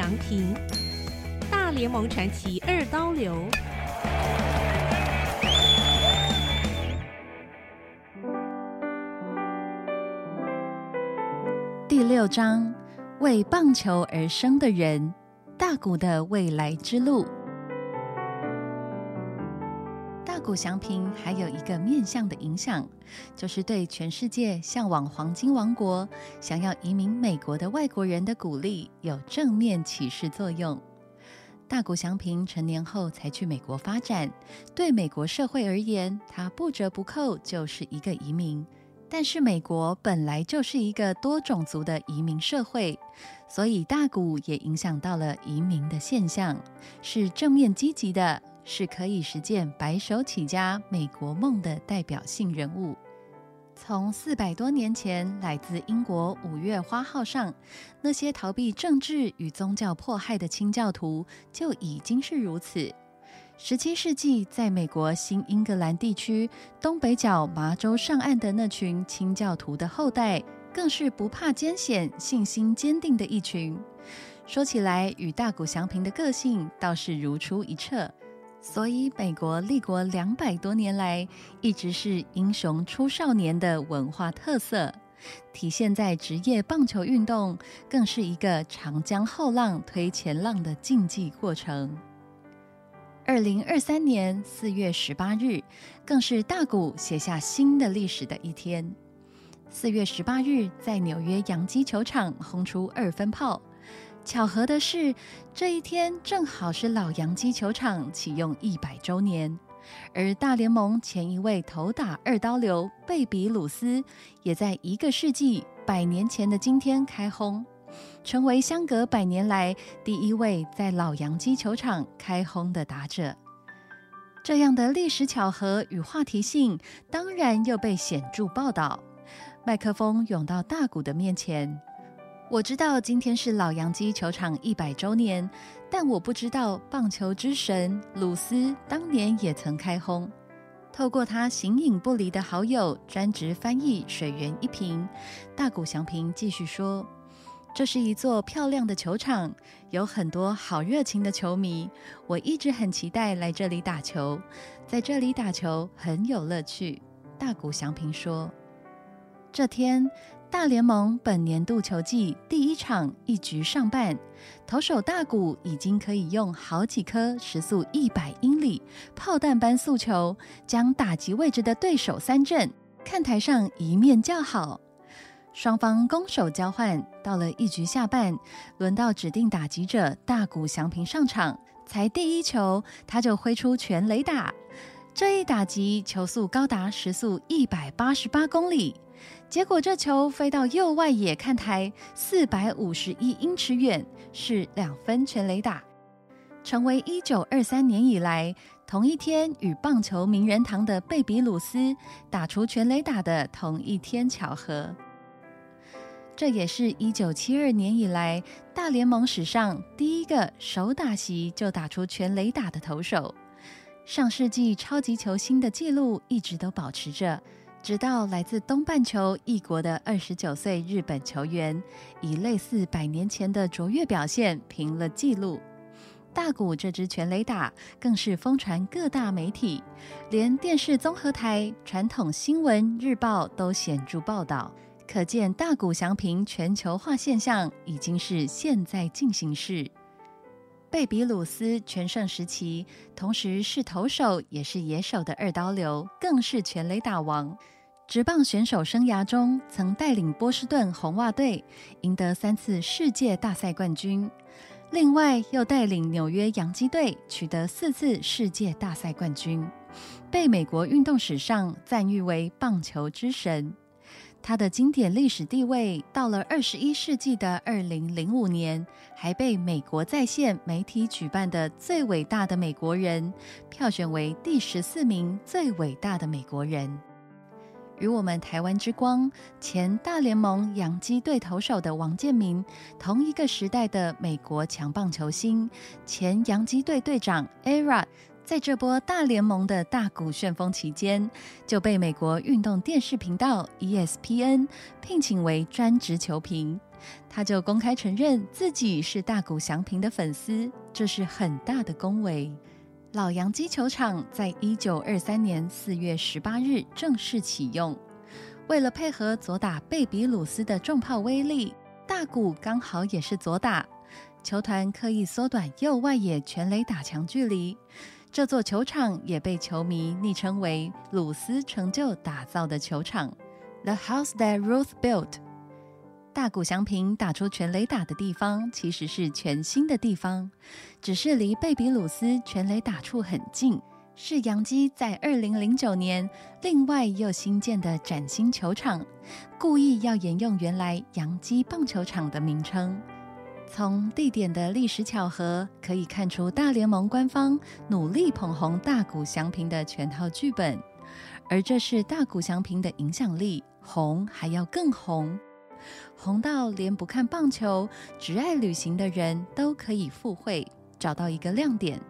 杨平，大联盟传奇二刀流。第六章，为棒球而生的人，大谷的未来之路。谷祥平还有一个面向的影响，就是对全世界向往黄金王国、想要移民美国的外国人的鼓励有正面启示作用。大谷祥平成年后才去美国发展，对美国社会而言，他不折不扣就是一个移民。但是美国本来就是一个多种族的移民社会，所以大谷也影响到了移民的现象，是正面积极的。是可以实践白手起家美国梦的代表性人物。从四百多年前来自英国五月花号上，那些逃避政治与宗教迫害的清教徒就已经是如此。十七世纪，在美国新英格兰地区东北角麻州上岸的那群清教徒的后代，更是不怕艰险、信心坚定的一群。说起来，与大谷祥平的个性倒是如出一辙。所以，美国立国两百多年来，一直是英雄出少年的文化特色，体现在职业棒球运动，更是一个长江后浪推前浪的竞技过程。二零二三年四月十八日，更是大谷写下新的历史的一天。四月十八日，在纽约洋基球场轰出二分炮。巧合的是，这一天正好是老洋基球场启用一百周年，而大联盟前一位头打二刀流贝比鲁斯，也在一个世纪百年前的今天开轰，成为相隔百年来第一位在老洋基球场开轰的打者。这样的历史巧合与话题性，当然又被显著报道。麦克风涌到大谷的面前。我知道今天是老洋基球场一百周年，但我不知道棒球之神鲁斯当年也曾开轰。透过他形影不离的好友、专职翻译水源一平，大谷祥平继续说：“这是一座漂亮的球场，有很多好热情的球迷。我一直很期待来这里打球，在这里打球很有乐趣。”大谷祥平说：“这天。”大联盟本年度球季第一场一局上半，投手大谷已经可以用好几颗时速一百英里炮弹般速球，将打击位置的对手三振。看台上一面叫好，双方攻守交换。到了一局下半，轮到指定打击者大谷翔平上场，才第一球他就挥出全垒打。这一打击球速高达时速一百八十八公里。结果这球飞到右外野看台四百五十一英尺远，是两分全垒打，成为一九二三年以来同一天与棒球名人堂的贝比鲁斯打出全垒打的同一天巧合。这也是一九七二年以来大联盟史上第一个手打席就打出全垒打的投手。上世纪超级球星的记录一直都保持着。直到来自东半球异国的二十九岁日本球员，以类似百年前的卓越表现平了纪录。大谷这支全垒打更是疯传各大媒体，连电视综合台、传统新闻日报都显著报道。可见大谷翔平全球化现象已经是现在进行式。贝比鲁斯全盛时期，同时是投手也是野手的二刀流，更是全垒打王。职棒选手生涯中，曾带领波士顿红袜队赢得三次世界大赛冠军，另外又带领纽约洋基队取得四次世界大赛冠军，被美国运动史上赞誉为棒球之神。他的经典历史地位，到了二十一世纪的二零零五年，还被美国在线媒体举办的最伟大的美国人票选为第十四名最伟大的美国人。与我们台湾之光前大联盟洋基队投手的王建民同一个时代的美国强棒球星，前洋基队队长 Era。在这波大联盟的大股旋风期间，就被美国运动电视频道 ESPN 聘请为专职球评，他就公开承认自己是大谷翔平的粉丝，这是很大的恭维。老洋基球场在一九二三年四月十八日正式启用，为了配合左打贝比鲁斯的重炮威力，大谷刚好也是左打，球团刻意缩短右外野全垒打墙距离。这座球场也被球迷昵称为“鲁斯成就打造的球场 ”，The House That Ruth Built。大谷翔平打出全垒打的地方其实是全新的地方，只是离贝比鲁斯全垒打处很近，是洋基在二零零九年另外又新建的崭新球场，故意要沿用原来洋基棒球场的名称。从地点的历史巧合可以看出，大联盟官方努力捧红大谷翔平的全套剧本，而这是大谷翔平的影响力红还要更红，红到连不看棒球只爱旅行的人都可以赴会，找到一个亮点。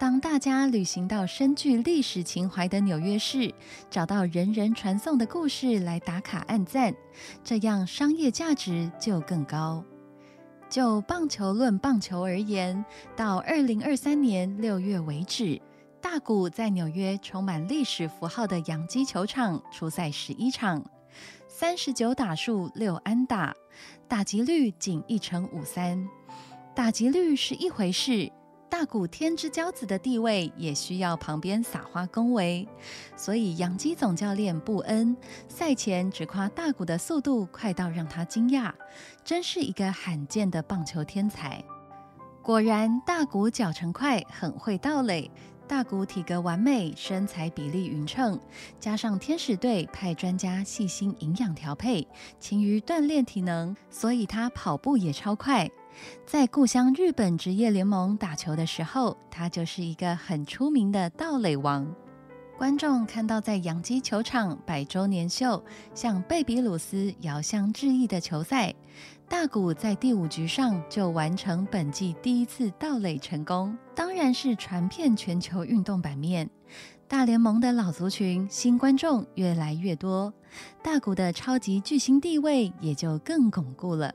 当大家旅行到深具历史情怀的纽约市，找到人人传颂的故事来打卡按赞，这样商业价值就更高。就棒球论棒球而言，到二零二三年六月为止，大谷在纽约充满历史符号的洋基球场出赛十一场，三十九打数六安打，打击率仅一成五三。打击率是一回事。大谷天之骄子的地位也需要旁边撒花恭维，所以杨基总教练布恩赛前只夸大谷的速度快到让他惊讶，真是一个罕见的棒球天才。果然，大谷脚程快，很会盗垒。大谷体格完美，身材比例匀称，加上天使队派专家细心营养调配，勤于锻炼体能，所以他跑步也超快。在故乡日本职业联盟打球的时候，他就是一个很出名的盗垒王。观众看到在洋基球场百周年秀向贝比鲁斯遥相致意的球赛，大谷在第五局上就完成本季第一次盗垒成功，当然是传遍全球运动版面。大联盟的老族群新观众越来越多，大谷的超级巨星地位也就更巩固了。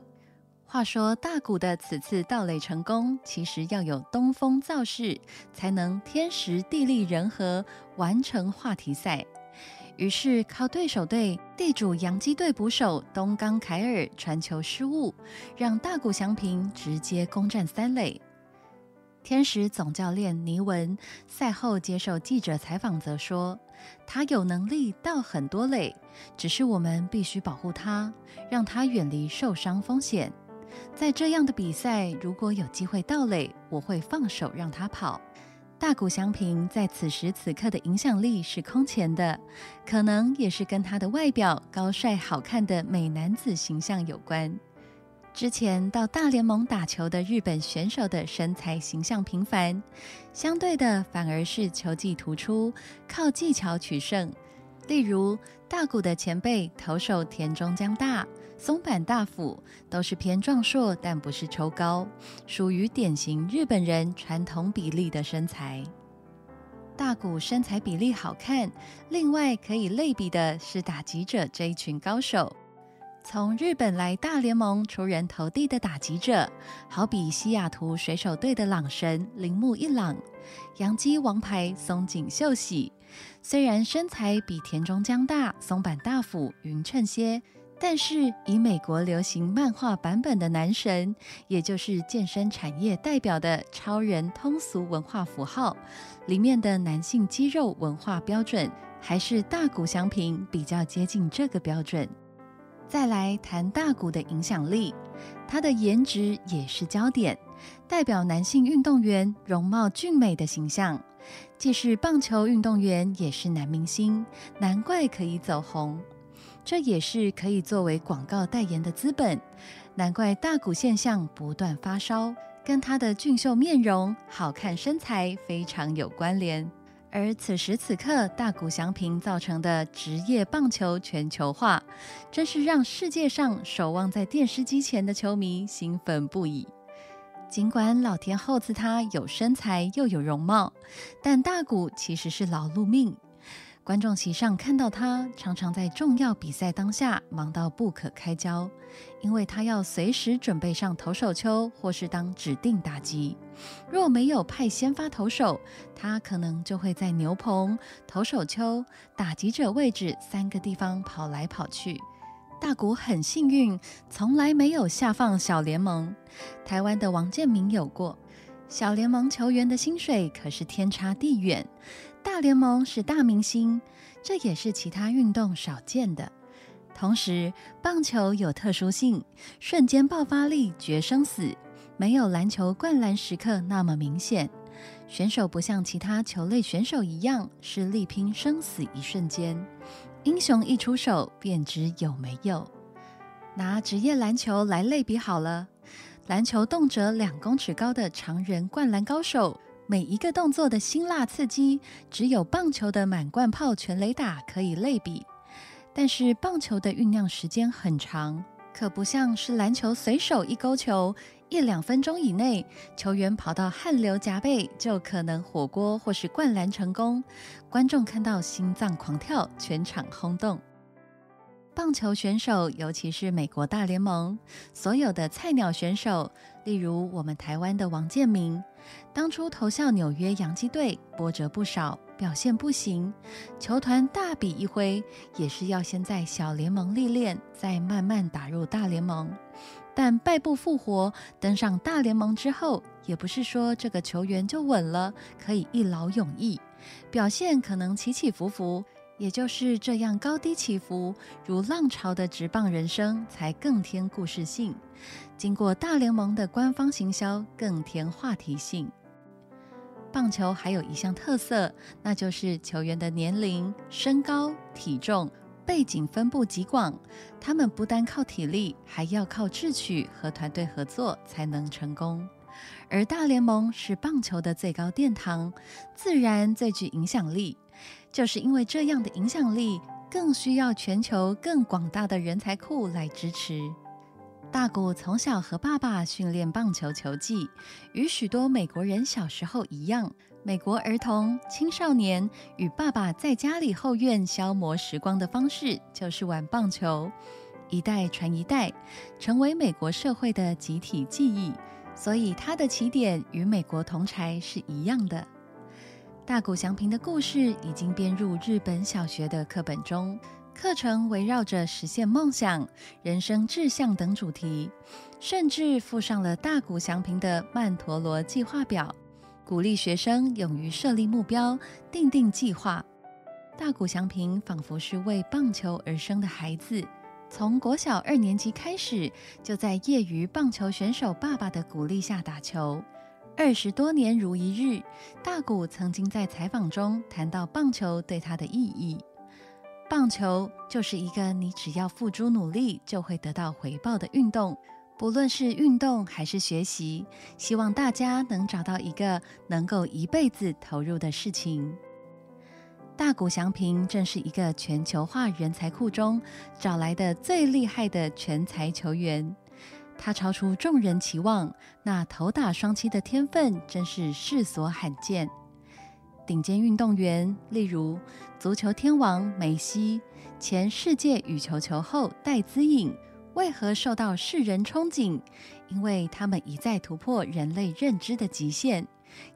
话说大谷的此次盗垒成功，其实要有东风造势，才能天时地利人和完成话题赛。于是靠对手队地主洋基队捕手东冈凯尔传球失误，让大谷翔平直接攻占三垒。天使总教练尼文赛后接受记者采访则说：“他有能力盗很多垒，只是我们必须保护他，让他远离受伤风险。”在这样的比赛，如果有机会盗垒，我会放手让他跑。大谷翔平在此时此刻的影响力是空前的，可能也是跟他的外表高帅好看的美男子形象有关。之前到大联盟打球的日本选手的身材形象平凡，相对的反而是球技突出，靠技巧取胜。例如大谷的前辈投手田中将大。松坂大辅都是偏壮硕，但不是抽高，属于典型日本人传统比例的身材。大谷身材比例好看，另外可以类比的是打击者这一群高手。从日本来大联盟出人头地的打击者，好比西雅图水手队的朗神铃木一朗，洋基王牌松井秀喜。虽然身材比田中将大、松坂大辅匀称些。但是，以美国流行漫画版本的男神，也就是健身产业代表的超人通俗文化符号里面的男性肌肉文化标准，还是大谷翔平比较接近这个标准。再来谈大谷的影响力，他的颜值也是焦点，代表男性运动员容貌俊美的形象，既是棒球运动员，也是男明星，难怪可以走红。这也是可以作为广告代言的资本，难怪大谷现象不断发烧，跟他的俊秀面容、好看身材非常有关联。而此时此刻，大谷翔平造成的职业棒球全球化，真是让世界上守望在电视机前的球迷兴奋不已。尽管老天厚赐他有身材又有容貌，但大谷其实是劳碌命。观众席上看到他，常常在重要比赛当下忙到不可开交，因为他要随时准备上投手丘或是当指定打击。若没有派先发投手，他可能就会在牛棚、投手丘、打击者位置三个地方跑来跑去。大谷很幸运，从来没有下放小联盟。台湾的王建民有过。小联盟球员的薪水可是天差地远，大联盟是大明星，这也是其他运动少见的。同时，棒球有特殊性，瞬间爆发力决生死，没有篮球灌篮时刻那么明显。选手不像其他球类选手一样是力拼生死一瞬间。英雄一出手便知有没有。拿职业篮球来类比好了，篮球动辄两公尺高的常人灌篮高手，每一个动作的辛辣刺激，只有棒球的满贯炮全垒打可以类比。但是棒球的酝酿时间很长，可不像是篮球随手一勾球。一两分钟以内，球员跑到汗流浃背，就可能火锅或是灌篮成功。观众看到心脏狂跳，全场轰动。棒球选手，尤其是美国大联盟所有的菜鸟选手，例如我们台湾的王建民，当初投效纽约洋基队，波折不少，表现不行，球团大笔一挥，也是要先在小联盟历练，再慢慢打入大联盟。但败不复活，登上大联盟之后，也不是说这个球员就稳了，可以一劳永逸。表现可能起起伏伏，也就是这样高低起伏，如浪潮的直棒人生才更添故事性。经过大联盟的官方行销，更添话题性。棒球还有一项特色，那就是球员的年龄、身高、体重。背景分布极广，他们不单靠体力，还要靠智取和团队合作才能成功。而大联盟是棒球的最高殿堂，自然最具影响力。就是因为这样的影响力，更需要全球更广大的人才库来支持。大谷从小和爸爸训练棒球球技，与许多美国人小时候一样。美国儿童、青少年与爸爸在家里后院消磨时光的方式，就是玩棒球，一代传一代，成为美国社会的集体记忆。所以，他的起点与美国同才是一样的。大谷祥平的故事已经编入日本小学的课本中，课程围绕着实现梦想、人生志向等主题，甚至附上了大谷祥平的曼陀罗计划表。鼓励学生勇于设立目标，定定计划。大谷翔平仿佛是为棒球而生的孩子，从国小二年级开始，就在业余棒球选手爸爸的鼓励下打球。二十多年如一日，大谷曾经在采访中谈到棒球对他的意义。棒球就是一个你只要付诸努力就会得到回报的运动。不论是运动还是学习，希望大家能找到一个能够一辈子投入的事情。大谷翔平正是一个全球化人才库中找来的最厉害的全才球员，他超出众人期望，那投打双七的天分真是世所罕见。顶尖运动员，例如足球天王梅西、前世界羽球球后戴资颖。为何受到世人憧憬？因为他们一再突破人类认知的极限，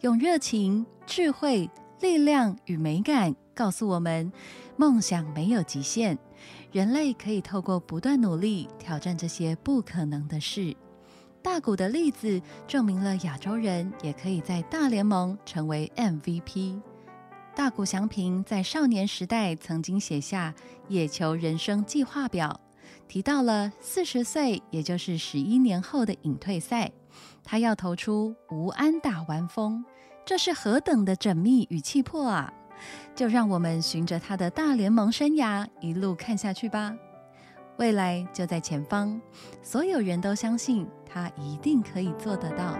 用热情、智慧、力量与美感告诉我们：梦想没有极限，人类可以透过不断努力挑战这些不可能的事。大谷的例子证明了亚洲人也可以在大联盟成为 MVP。大谷翔平在少年时代曾经写下《野球人生计划表》。提到了四十岁，也就是十一年后的隐退赛，他要投出无安打完封，这是何等的缜密与气魄啊！就让我们循着他的大联盟生涯一路看下去吧。未来就在前方，所有人都相信他一定可以做得到。